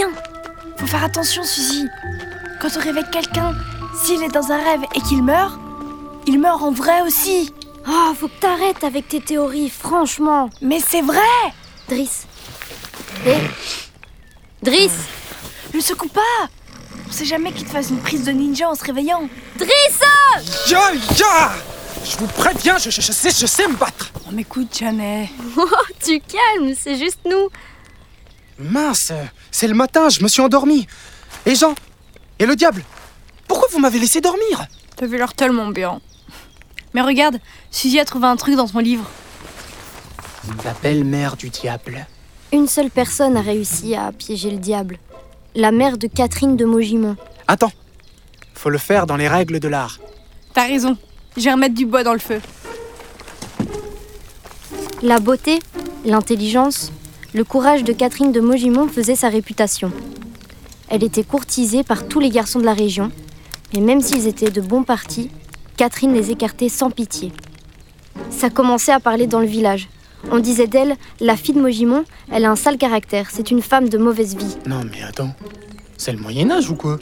rien. Faut faire attention, Suzy. Quand on réveille quelqu'un, s'il est dans un rêve et qu'il meurt, il meurt en vrai aussi. Oh, faut que t'arrêtes avec tes théories, franchement. Mais c'est vrai Driss. Hé Driss Le secoue pas On sait jamais qu'il te fasse une prise de ninja en se réveillant. Driss Ya, ya Je vous préviens, je, je, je sais, je sais me battre. On m'écoute jamais. Oh, tu calmes, c'est juste nous. Mince, c'est le matin, je me suis endormi. Et Jean Et le diable Pourquoi vous m'avez laissé dormir? T'avais l'air tellement bien. Mais regarde, Suzy a trouvé un truc dans ton livre. La belle-mère du diable. Une seule personne a réussi à piéger le diable. La mère de Catherine de Maugimont. Attends, faut le faire dans les règles de l'art. T'as raison. Je vais remettre du bois dans le feu. La beauté, l'intelligence, le courage de Catherine de Maugimont faisaient sa réputation. Elle était courtisée par tous les garçons de la région, mais même s'ils étaient de bons partis, Catherine les écartait sans pitié. Ça commençait à parler dans le village. On disait d'elle, la fille de Maugimont, elle a un sale caractère, c'est une femme de mauvaise vie. Non mais attends, c'est le Moyen-Âge ou quoi?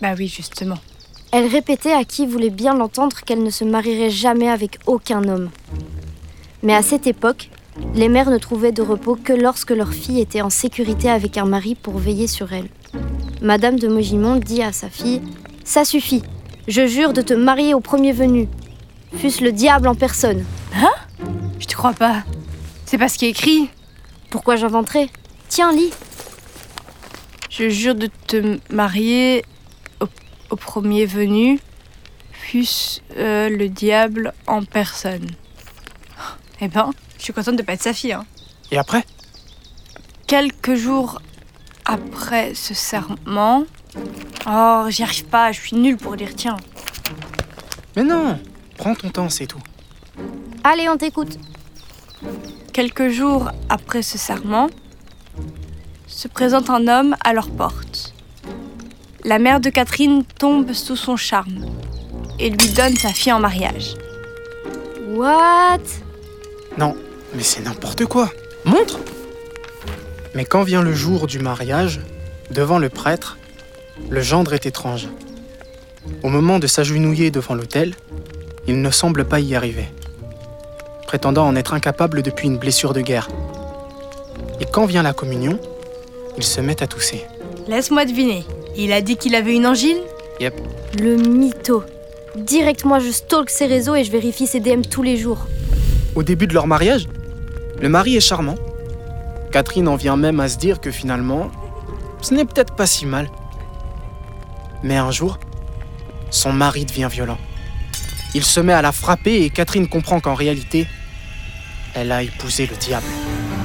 Bah oui, justement. Elle répétait à qui voulait bien l'entendre qu'elle ne se marierait jamais avec aucun homme. Mais à cette époque, les mères ne trouvaient de repos que lorsque leur fille était en sécurité avec un mari pour veiller sur elle. Madame de Maugimont dit à sa fille Ça suffit, je jure de te marier au premier venu, fût-ce le diable en personne. Je te crois pas. C'est pas ce qui est écrit. Pourquoi j'inventerais? Tiens, lis. Je jure de te marier au, au premier venu, fût-ce euh, le diable en personne. Eh ben, je suis contente de pas être sa fille. Hein. Et après? Quelques jours après ce serment. Oh, j'y arrive pas, je suis nulle pour lire, tiens. Mais non, prends ton temps, c'est tout. Allez, on t'écoute. Quelques jours après ce serment, se présente un homme à leur porte. La mère de Catherine tombe sous son charme et lui donne sa fille en mariage. What? Non, mais c'est n'importe quoi. Montre Mais quand vient le jour du mariage, devant le prêtre, le gendre est étrange. Au moment de s'agenouiller devant l'autel, il ne semble pas y arriver, prétendant en être incapable depuis une blessure de guerre. Et quand vient la communion, il se met à tousser. Laisse-moi deviner. Il a dit qu'il avait une angine Yep. Le mytho. Direct, moi, je stalk ses réseaux et je vérifie ses DM tous les jours. Au début de leur mariage, le mari est charmant. Catherine en vient même à se dire que finalement, ce n'est peut-être pas si mal. Mais un jour, son mari devient violent. Il se met à la frapper et Catherine comprend qu'en réalité, elle a épousé le diable.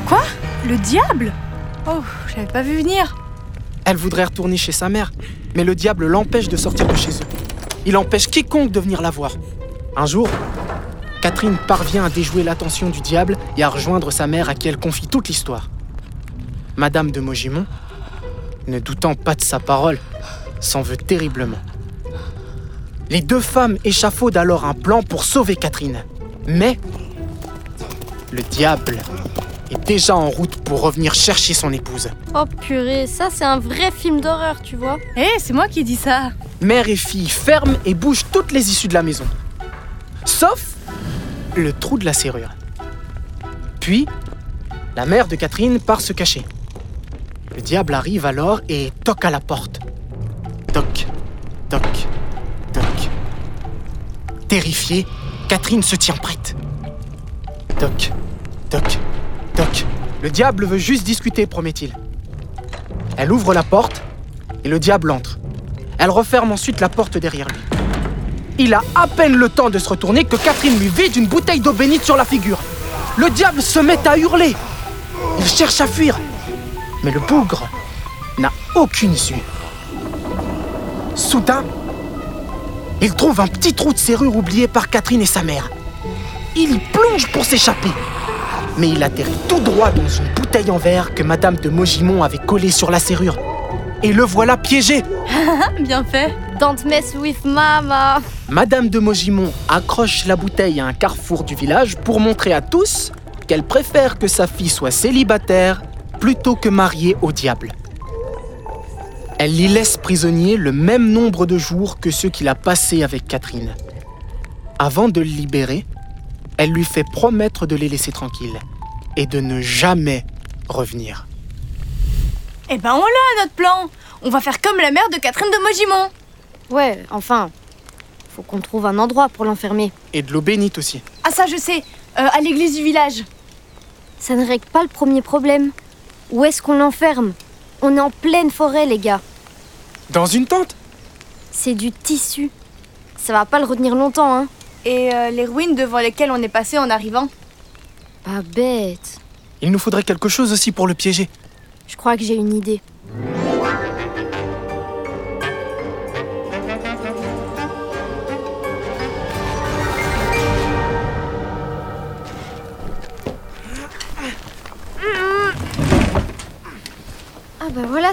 Quoi? Le diable? Oh, j'avais pas vu venir. Elle voudrait retourner chez sa mère, mais le diable l'empêche de sortir de chez eux. Il empêche quiconque de venir la voir. Un jour, Catherine parvient à déjouer l'attention du diable et à rejoindre sa mère à qui elle confie toute l'histoire. Madame de Maugimont, ne doutant pas de sa parole, s'en veut terriblement. Les deux femmes échafaudent alors un plan pour sauver Catherine. Mais le diable est déjà en route pour revenir chercher son épouse. Oh purée, ça c'est un vrai film d'horreur, tu vois. Eh, c'est moi qui dis ça. Mère et fille ferment et bougent toutes les issues de la maison. Sauf le trou de la serrure. Puis, la mère de Catherine part se cacher. Le diable arrive alors et toque à la porte. Toc, toc, toc. Terrifiée, Catherine se tient prête. Toc, toc, toc. Le diable veut juste discuter, promet-il. Elle ouvre la porte et le diable entre. Elle referme ensuite la porte derrière lui. Il a à peine le temps de se retourner que Catherine lui vide une bouteille d'eau bénite sur la figure. Le diable se met à hurler. Il cherche à fuir. Mais le bougre n'a aucune issue. Soudain, il trouve un petit trou de serrure oublié par Catherine et sa mère. Il plonge pour s'échapper. Mais il atterrit tout droit dans une bouteille en verre que Madame de Maugimont avait collée sur la serrure. Et le voilà piégé. Bien fait. Don't mess with mama. Madame de Maugimont accroche la bouteille à un carrefour du village pour montrer à tous qu'elle préfère que sa fille soit célibataire plutôt que mariée au diable. Elle l'y laisse prisonnier le même nombre de jours que ceux qu'il a passés avec Catherine. Avant de le libérer, elle lui fait promettre de les laisser tranquilles et de ne jamais revenir. Eh ben on l'a notre plan On va faire comme la mère de Catherine de Mogimont Ouais, enfin, faut qu'on trouve un endroit pour l'enfermer. Et de l'eau bénite aussi. Ah ça je sais, euh, à l'église du village. Ça ne règle pas le premier problème. Où est-ce qu'on l'enferme? On est en pleine forêt, les gars. Dans une tente? C'est du tissu. Ça va pas le retenir longtemps, hein. Et euh, les ruines devant lesquelles on est passé en arrivant? Pas bête. Il nous faudrait quelque chose aussi pour le piéger. Je crois que j'ai une idée.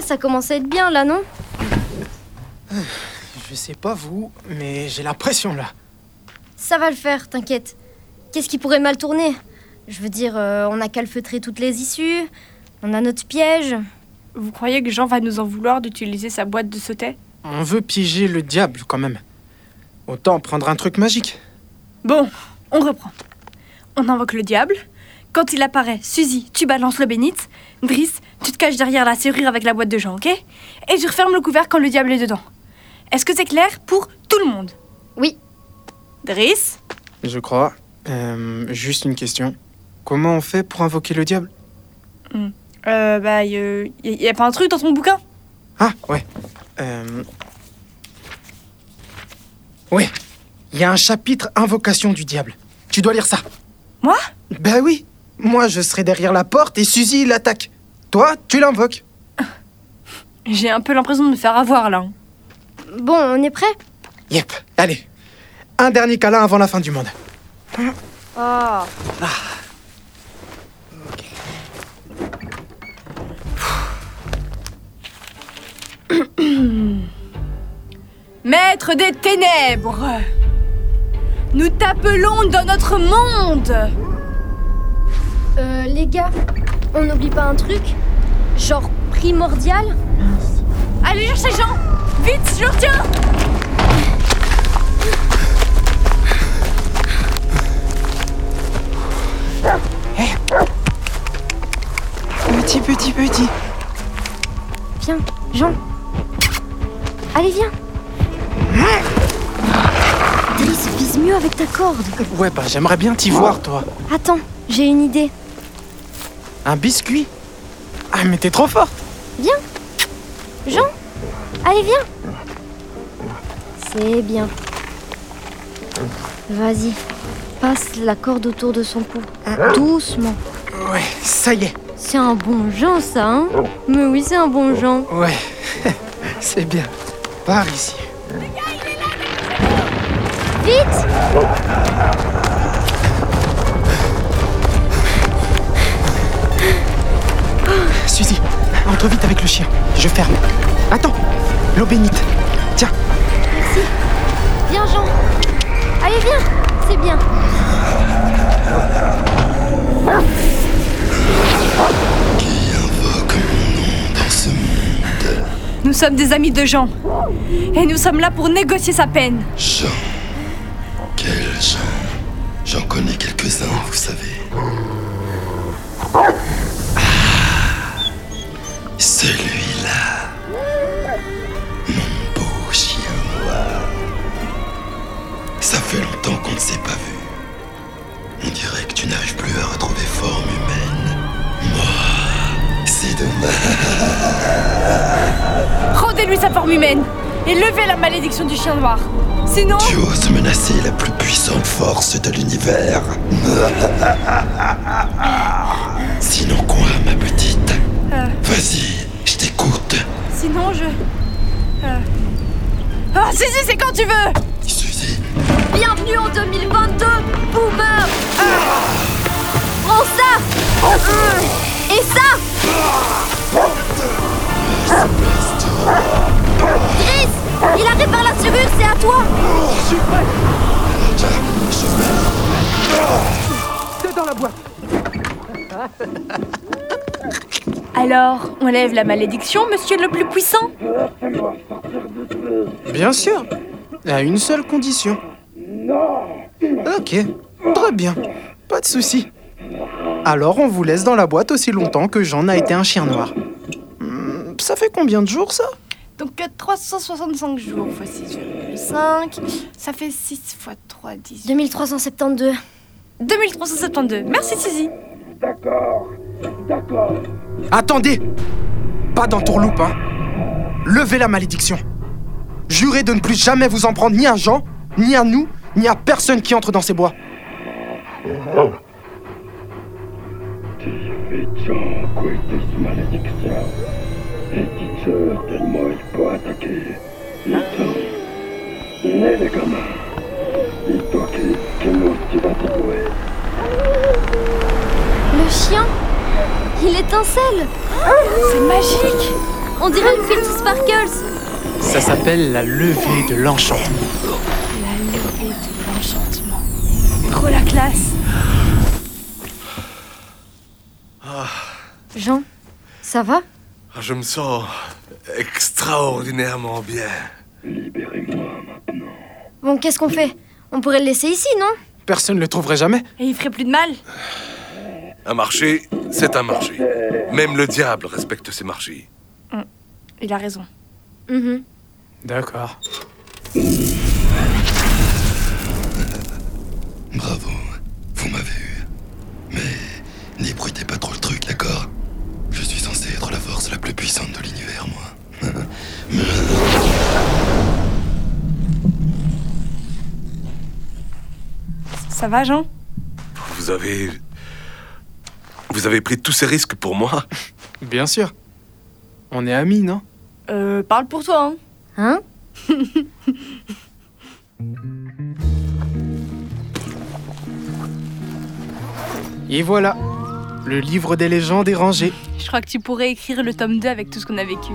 Ça commence à être bien là, non? Je sais pas vous, mais j'ai la pression là. Ça va le faire, t'inquiète. Qu'est-ce qui pourrait mal tourner? Je veux dire, euh, on a calfeutré toutes les issues, on a notre piège. Vous croyez que Jean va nous en vouloir d'utiliser sa boîte de sautet On veut piéger le diable quand même. Autant prendre un truc magique. Bon, on reprend. On invoque le diable. Quand il apparaît, Suzy, tu balances le bénite. Driss, tu te caches derrière la serrure avec la boîte de Jean, ok Et tu refermes le couvercle quand le diable est dedans. Est-ce que c'est clair pour tout le monde Oui. Driss Je crois. Euh, juste une question. Comment on fait pour invoquer le diable Euh, bah, y, y a pas un truc dans ton bouquin Ah, ouais. Euh... Ouais. Il y a un chapitre Invocation du diable. Tu dois lire ça. Moi Ben oui. Moi, je serai derrière la porte et Suzy l'attaque. Toi, tu l'invoques. J'ai un peu l'impression de me faire avoir là. Bon, on est prêt? Yep. Allez. Un dernier câlin avant la fin du monde. Oh. Maître des ténèbres Nous t'appelons dans notre monde Euh, les gars, on n'oublie pas un truc Genre primordial Allez chercher Jean Vite, je retiens Petit, petit, petit. Viens, Jean. Allez, viens. Driss, vise mieux avec ta corde. Ouais, bah j'aimerais bien t'y voir, toi. Attends, j'ai une idée. Un biscuit Ah, mais t'es trop forte Viens. Jean, allez, viens. C'est bien. Vas-y, passe la corde autour de son cou. Doucement. Ouais, ça y est. C'est un bon Jean, ça, hein Mais oui, c'est un bon Jean. Ouais, c'est bien. Par ici. Vite Suzy, entre vite avec le chien. Je ferme. Attends, l'eau bénite. Tiens, Viens, Jean. Allez, viens. C'est bien. Nous sommes des amis de Jean. Et nous sommes là pour négocier sa peine. Jean. Quel Jean? J'en connais quelques-uns, vous savez. Celui-là. Mon beau chien noir. Ça fait longtemps qu'on ne s'est pas vu. On dirait que tu n'arrives plus à retrouver forme humaine. Moi, c'est dommage. Rendez-lui sa forme humaine et levez la malédiction du chien noir. Sinon, Tu oses menacer la plus puissante force de l'univers. Sinon sinon je. Euh... Ah, si, si, c'est quand tu veux. Bienvenue en 2022, Boomer Alors, on lève la malédiction, monsieur le plus puissant Bien sûr. À une seule condition. Ok, très bien. Pas de souci. Alors on vous laisse dans la boîte aussi longtemps que Jean a été un chien noir. Hmm, Ça fait combien de jours ça? Donc euh, 365 jours fois 6,5, ça fait 6 fois 3, 10. 2372. 2372. Merci Suzy. Attendez Pas d'entourloupe, hein Levez la malédiction. Jurez de ne plus jamais vous en prendre ni à Jean, ni à nous, ni à personne qui entre dans ces bois. Le chien Il étincelle C'est magique. On dirait une Filthy Sparkles Ça s'appelle la levée de l'enchantement. La levée de l'enchantement. Trop la classe. Jean, ça va? Je me sens extraordinairement bien. Libérez-moi maintenant. Bon, qu'est-ce qu'on fait? On pourrait le laisser ici, non? Personne ne le trouverait jamais. Et il ferait plus de mal. Un marché, c'est un marché. Même le diable respecte ses marchés. Il a raison. Mhm. D'accord. Bravo, vous m'avez eu. Mais n'ébruitez pas trop le truc, d'accord? Je suis censé être la force la plus puissante de l'univers, moi. Ça va, Jean? Vous avez. Vous avez pris tous ces risques pour moi Bien sûr. On est amis, non? Euh, parle pour toi, hein. Hein? Et voilà. Le livre des légendes est rangé. Je crois que tu pourrais écrire le tome 2 avec tout ce qu'on a vécu.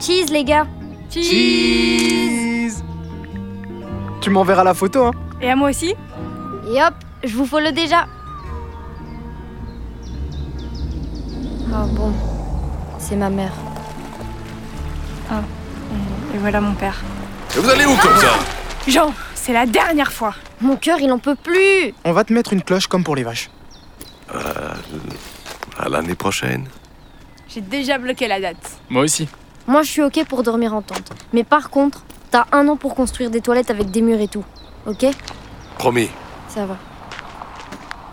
Cheese, les gars Cheese Tu m'enverras la photo, hein Et à moi aussi Et hop, je vous follow déjà c'est ma mère. Et voilà mon père. Et vous allez où comme ça? Jean, c'est la dernière fois. Mon cœur, il en peut plus On va te mettre une cloche comme pour les vaches. À l'année prochaine. J'ai déjà bloqué la date. Moi aussi. Moi, je suis ok pour dormir en tente. Mais par contre, t'as un an pour construire des toilettes avec des murs et tout. Ok? Promis. Ça va.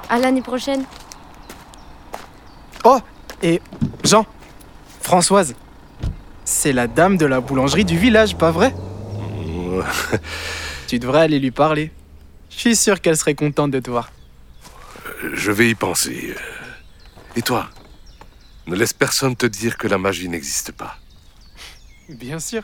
À l'année prochaine. Oh Et Jean Françoise C'est la dame de la boulangerie du village, pas vrai Tu devrais aller lui parler. Je suis sûr qu'elle serait contente de te voir. Je vais y penser. Et toi Ne laisse personne te dire que la magie n'existe pas. Bien sûr.